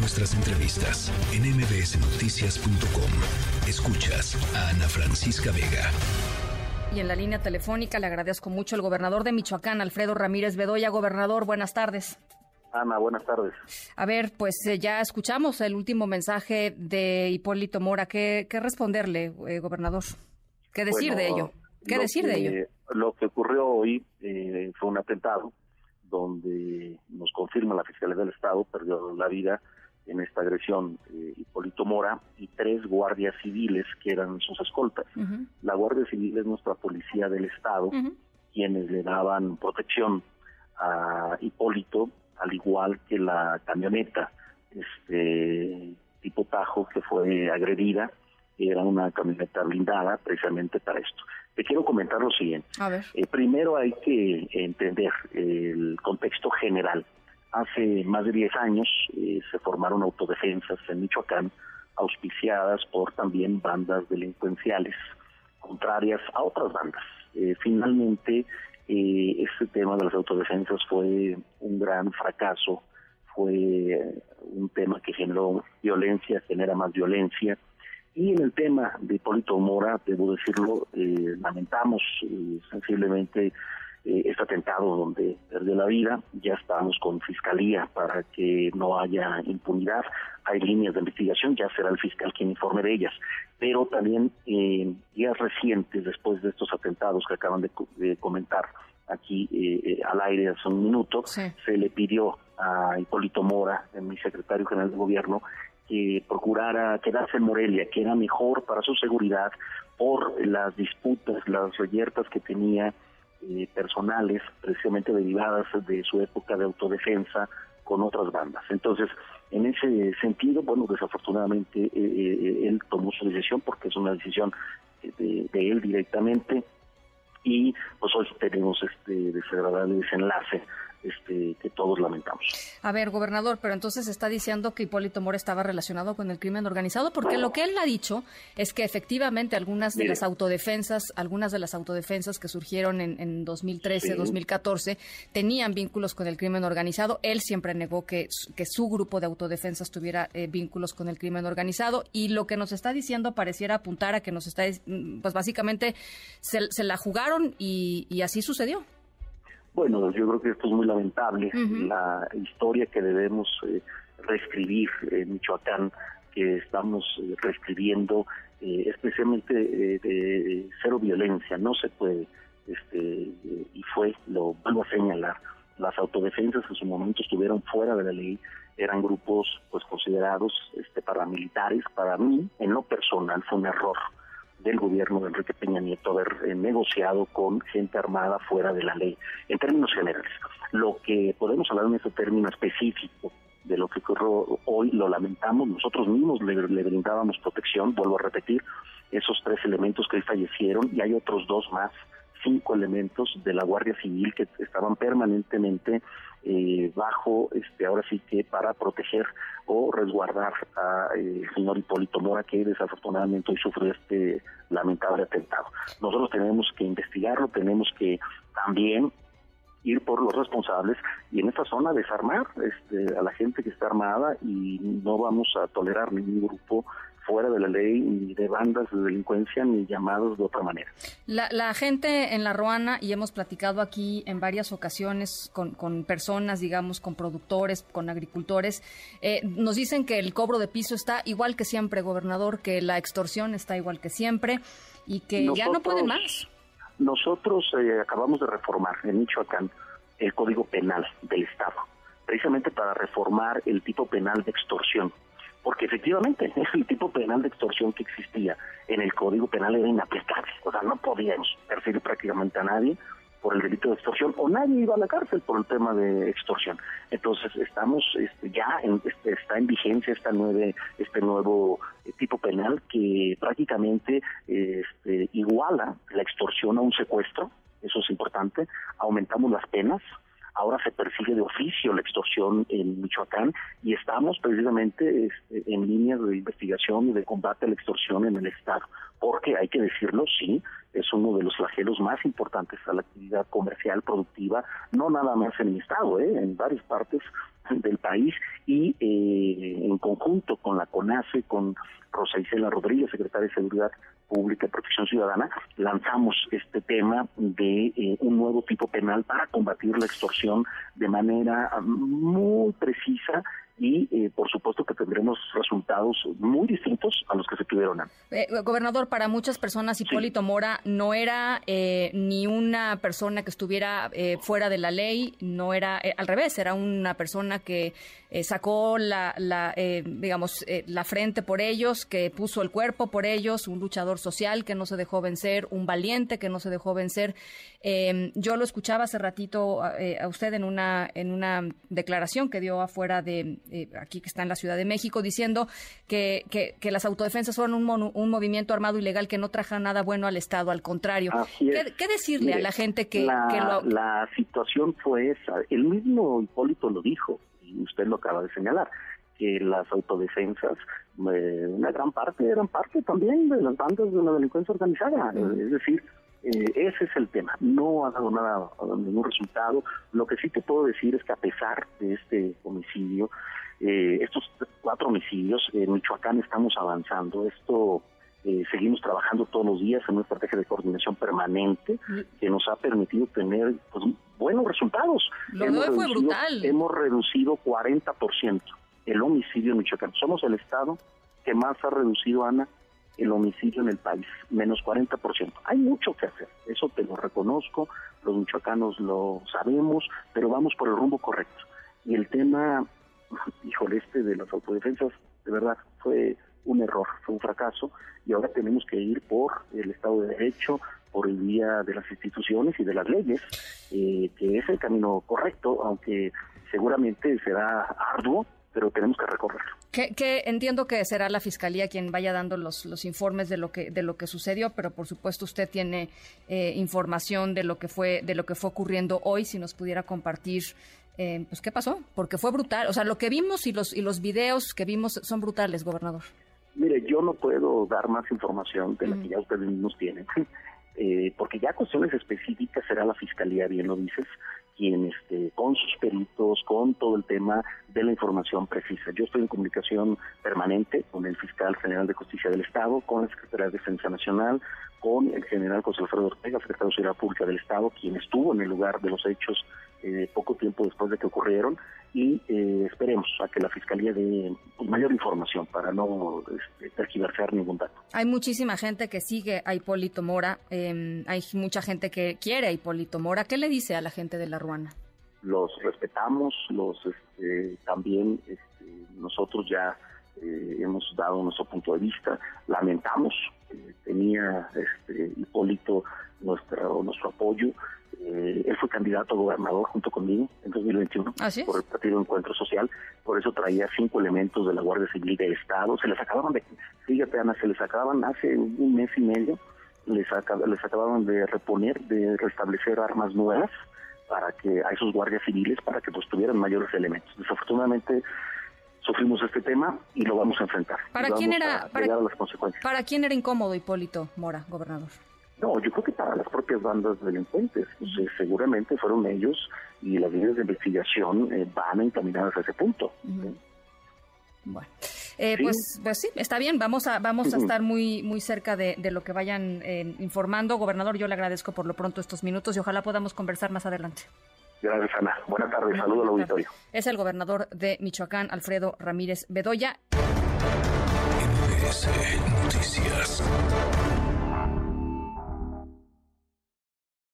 nuestras entrevistas en mbsnoticias.com. Escuchas a Ana Francisca Vega. Y en la línea telefónica le agradezco mucho al gobernador de Michoacán, Alfredo Ramírez Bedoya. Gobernador, buenas tardes. Ana, buenas tardes. A ver, pues eh, ya escuchamos el último mensaje de Hipólito Mora. ¿Qué, responderle, eh, gobernador? ¿Qué decir de ello? ¿Qué decir de ello? Lo que ocurrió hoy eh, fue un atentado donde nos confirma la Fiscalía del Estado, perdió la vida en esta agresión Hipólito Mora y tres guardias civiles que eran sus escoltas. La Guardia Civil es nuestra policía del Estado, quienes le daban protección a Hipólito al igual que la camioneta este tipo Tajo que fue agredida, era una camioneta blindada precisamente para esto. Te quiero comentar lo siguiente. Eh, primero hay que entender el contexto general. Hace más de 10 años eh, se formaron autodefensas en Michoacán, auspiciadas por también bandas delincuenciales, contrarias a otras bandas. Eh, finalmente, eh, este tema de las autodefensas fue un gran fracaso, fue un tema que generó violencia, genera más violencia. Y en el tema de Hipólito Mora, debo decirlo, eh, lamentamos eh, sensiblemente eh, este atentado donde perdió la vida. Ya estamos con fiscalía para que no haya impunidad. Hay líneas de investigación, ya será el fiscal quien informe de ellas. Pero también en días recientes, después de estos atentados que acaban de, comentar aquí eh, eh, al aire hace un minuto, se le pidió a Hipólito Mora, mi secretario general de gobierno, que procurara quedarse en Morelia, que era mejor para su seguridad por las disputas, las reyertas que tenía eh, personales, precisamente derivadas de su época de autodefensa con otras bandas. Entonces, en ese sentido, bueno, desafortunadamente eh, eh, él tomó su decisión porque es una decisión de, de él directamente y pues hoy tenemos este desagradable desenlace este, que todos lamentamos. A ver, gobernador, pero entonces está diciendo que Hipólito Mora estaba relacionado con el crimen organizado, porque lo que él ha dicho es que efectivamente algunas de las autodefensas, algunas de las autodefensas que surgieron en, 2013, 2014, tenían vínculos con el crimen organizado. Él siempre negó que, que su grupo de autodefensas tuviera eh, vínculos con el crimen organizado y lo que nos está diciendo pareciera apuntar a que nos está, pues básicamente se, la jugaron y así sucedió. Bueno, yo creo que esto es muy lamentable. La historia que debemos eh, reescribir en Michoacán, que estamos eh, reescribiendo, eh, especialmente de cero violencia, no se puede, este, y fue, lo vuelvo a señalar, las autodefensas en su momento estuvieron fuera de la ley, eran grupos pues considerados este paramilitares, para mí, en lo personal, fue un error del gobierno de Enrique Peña Nieto haber eh, negociado con gente armada fuera de la ley, en términos generales. Lo que podemos hablar en ese término específico de lo que ocurrió hoy, lo lamentamos, nosotros mismos le, le brindábamos protección, vuelvo a repetir, esos tres elementos que hoy fallecieron y hay otros dos más cinco elementos de la Guardia Civil que estaban permanentemente eh, bajo, este, ahora sí que para proteger o resguardar al eh, señor Hipólito Mora, que desafortunadamente hoy sufrió este lamentable atentado. Nosotros tenemos que investigarlo, tenemos que también ir por los responsables y en esta zona desarmar este, a la gente que está armada y no vamos a tolerar ningún grupo fuera de la ley, ni de bandas de delincuencia, ni llamados de otra manera. La, gente en La Ruana, y hemos platicado aquí en varias ocasiones con, personas, digamos, con productores, con agricultores, eh, nos dicen que el cobro de piso está igual que siempre, gobernador, que la extorsión está igual que siempre y que ya no pueden más. Nosotros eh, acabamos de reformar en Michoacán el Código Penal del Estado, precisamente para reformar el tipo penal de extorsión porque efectivamente es el tipo penal de extorsión que existía en el Código Penal era inaplicable, o sea, no podíamos perseguir prácticamente a nadie por el delito de extorsión o nadie iba a la cárcel por el tema de extorsión. Entonces estamos este, ya en, este, está en vigencia esta nueve, este nuevo eh, tipo penal que prácticamente este, iguala la extorsión a un secuestro, eso es importante, aumentamos las penas, ahora se persigue de oficio la extorsión en Michoacán y estamos precisamente este, en líneas de investigación y de combate a la extorsión en el Estado. Porque hay que decirlo, sí, es uno de los flagelos más importantes a la actividad comercial productiva, no nada más en el Estado, ¿eh? en varias partes del país y eh, en conjunto con la CONACE, con Rosa Isela Rodríguez, secretaria de Seguridad Pública y Protección Ciudadana, lanzamos este tema de eh, un nuevo tipo penal para combatir la extorsión de manera muy precisa y eh, por supuesto que tendremos resultados muy distintos a los que se tuvieron antes. Eh, gobernador, para muchas personas Hipólito Mora no era eh, ni una persona que estuviera fuera de la ley, no era al revés, era una persona que sacó la, la digamos la frente por ellos, que puso el cuerpo por ellos, un luchador social que no se dejó vencer, un valiente que no se dejó vencer. yo lo escuchaba hace ratito a, a usted en una en una declaración que dio afuera de eh, aquí que está en la Ciudad de México, diciendo que, que, las autodefensas fueron un, un, movimiento armado ilegal que no trajo nada bueno al Estado, al contrario. ¿Qué, decirle a la gente que, la, La situación fue esa. El mismo Hipólito lo dijo, y usted lo acaba de señalar que las autodefensas, eh, una gran parte, eran parte también de las bandas de la delincuencia organizada. Es decir, eh, ese es el tema. No ha dado nada, ningún resultado. Lo que sí te puedo decir es que a pesar de este homicidio, eh, estos cuatro homicidios, en Michoacán estamos avanzando. Esto eh, seguimos trabajando todos los días en una estrategia de coordinación permanente que nos ha permitido tener pues, buenos resultados. Lo hemos, fue reducido, brutal. hemos reducido 40% el homicidio en Michoacán. Somos el estado que más ha reducido, Ana, el homicidio en el país, menos 40%. Hay mucho que hacer, eso te lo reconozco, los michoacanos lo sabemos, pero vamos por el rumbo correcto. Y el tema, híjole, este de las autodefensas, de verdad, fue un error, fue un fracaso, y ahora tenemos que ir por el Estado de Derecho, por el día de las instituciones y de las leyes, eh, que es el camino correcto, aunque seguramente será arduo, pero tenemos que recorrerlo. Que, entiendo que será la fiscalía quien vaya dando los, los informes de lo que de lo que sucedió, pero por supuesto usted tiene eh, información de lo que fue de lo que fue ocurriendo hoy. Si nos pudiera compartir, eh, pues qué pasó, porque fue brutal. O sea, lo que vimos y los y los videos que vimos son brutales, gobernador. Mire, yo no puedo dar más información de la que ya ustedes mismos tienen, eh, porque ya cuestiones específicas será la fiscalía, bien lo dices quien este, con sus peritos, con todo el tema de la información precisa. Yo estoy en comunicación permanente con el fiscal general de justicia del Estado, con la secretaria de Defensa Nacional, con el general José Alfredo Ortega, secretario de Seguridad Pública del Estado, quien estuvo en el lugar de los hechos eh, poco tiempo después de que ocurrieron, y eh, esperemos a que la Fiscalía dé mayor información para no este, tergiversar ningún dato. Hay muchísima gente que sigue a Hipólito Mora, em, hay mucha gente que quiere a Hipólito Mora. ¿Qué le dice a la gente de La Ruana? Los respetamos, los este, también este, nosotros ya eh, hemos dado nuestro punto de vista, lamentamos, tenía este, Hipólito nuestro, nuestro apoyo, eh, él fue candidato a gobernador junto conmigo en 2021 por el Partido Encuentro Social, por eso traía cinco elementos de la Guardia Civil del Estado, se les acababan de, fíjate Ana, se les acababan hace un mes y medio, les, les acababan de reponer, de restablecer armas nuevas para que a esos guardias civiles, para que pues tuvieran mayores elementos. Desafortunadamente sufrimos este tema y lo vamos a enfrentar. ¿Para quién era, ¿Para quién era incómodo Hipólito Mora, gobernador? No, yo creo que para las propias bandas delincuentes. Pues, eh, seguramente fueron ellos y las líneas de investigación eh, van encaminadas a ese punto. Bueno. Eh, pues, pues sí, está bien. Vamos a vamos a estar muy muy cerca de, lo que vayan informando, gobernador. Yo le agradezco por lo pronto estos minutos y ojalá podamos conversar más adelante. Gracias, Ana. Buenas tardes. Saludos al auditorio. Es el gobernador de Michoacán, Alfredo Ramírez Bedoya.